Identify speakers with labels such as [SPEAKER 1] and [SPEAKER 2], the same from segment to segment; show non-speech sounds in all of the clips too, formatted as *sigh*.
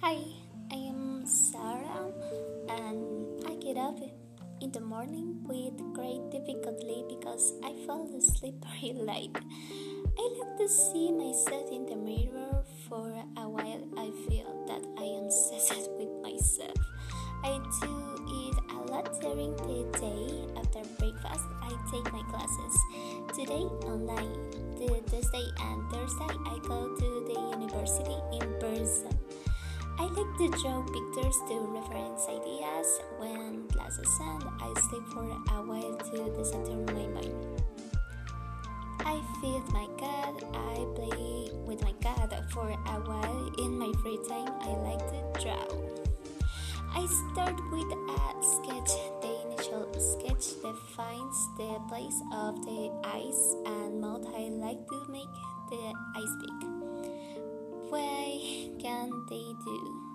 [SPEAKER 1] Hi, I am Sarah and I get up in the morning with great difficulty because I fall asleep *laughs* very late. I like to see myself in the mirror for a while. I feel that I am *laughs* obsessed with myself. I do it a lot during the day. After breakfast, I take my classes. Today, online. The Tuesday and Thursday, I go to the university in person. To draw pictures to reference ideas. When classes end, I sleep for a while to decenter my mind. I feed my cat. I play with my cat for a while. In my free time, I like to draw. I start with a sketch. The initial sketch defines the place of the eyes and mouth. I like to make the eyes big. Why can't they do?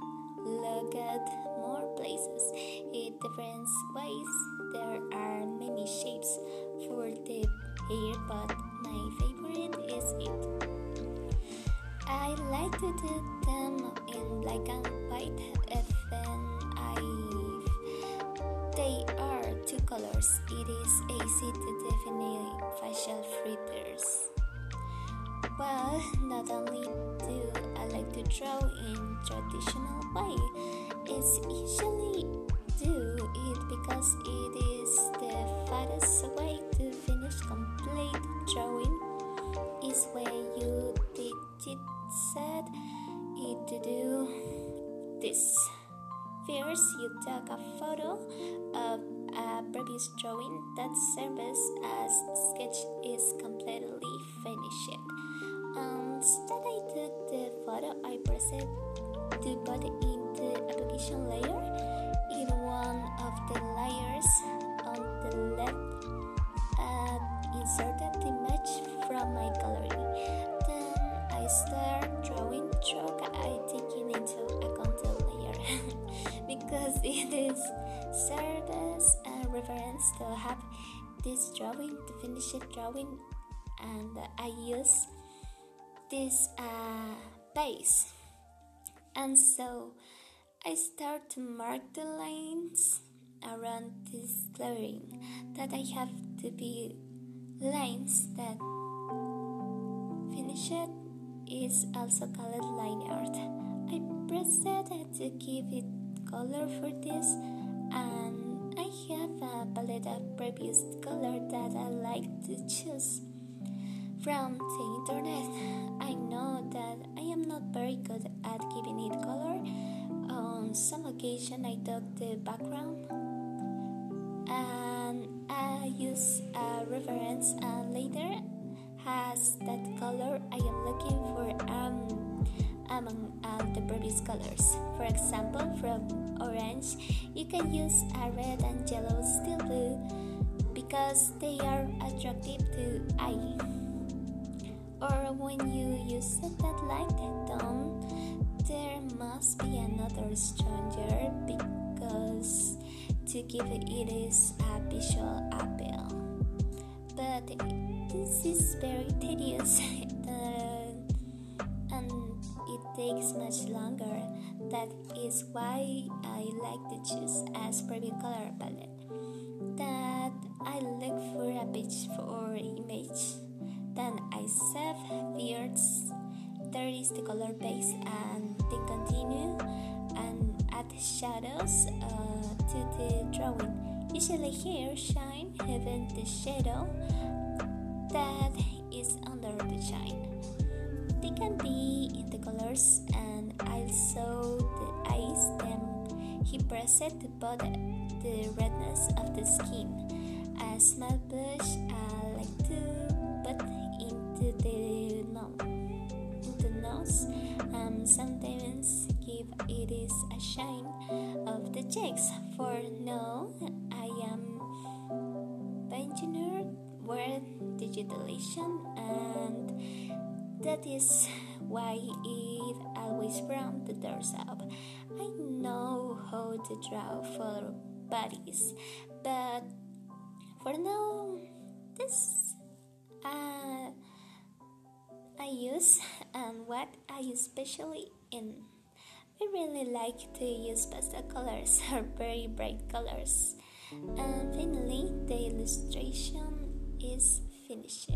[SPEAKER 1] Look at more places. In different ways, there are many shapes for the hair, but my favorite is it. I like to do them in black and white, even if they are two colors. It is easy to define facial features. Well, not only do to draw in traditional way, it's usually do it because it is the fastest way to finish complete drawing is when you digit set it to do this. First, you take a photo of a previous drawing that serves as sketch is completely finished. Instead, I the I proceed to put in the application layer. In one of the layers on the left, uh, inserted the image from my gallery. Then I start drawing stroke I taking into account the layer *laughs* because it is serves a reference to have this drawing to finish it drawing and I use this uh, base and so I start to mark the lines around this clearing that I have to be lines that finish it is also called line art. I proceeded to give it color for this and I have a palette of previous color that I like to choose from the internet. I good at giving it color. On some occasion, I took the background and I use a reference, and later has that color I am looking for um, among uh, the previous colors. For example, from orange, you can use a red and yellow steel blue because they are attractive to eye or when you use it at light tone, there must be another stranger because to give it is a visual appeal. But this is very tedious *laughs* and it takes much longer. That is why I like to choose as preview color palette. That I look for a or image then I save words. There is the color base and then continue and add shadows uh, to the drawing. Usually here shine even the shadow that is under the shine. They can be in the colors and also the eyes. Then he pressed to put the redness of the skin. A small blush I like to put into the nose. Um, sometimes give it is a shine of the cheeks. For now, I am engineer word digitalization, and that is why it always from the doors up. I know how to draw for bodies, but for now, this uh, use and what I especially in. I really like to use pastel colors *laughs* or very bright colors. And finally, the illustration is finished.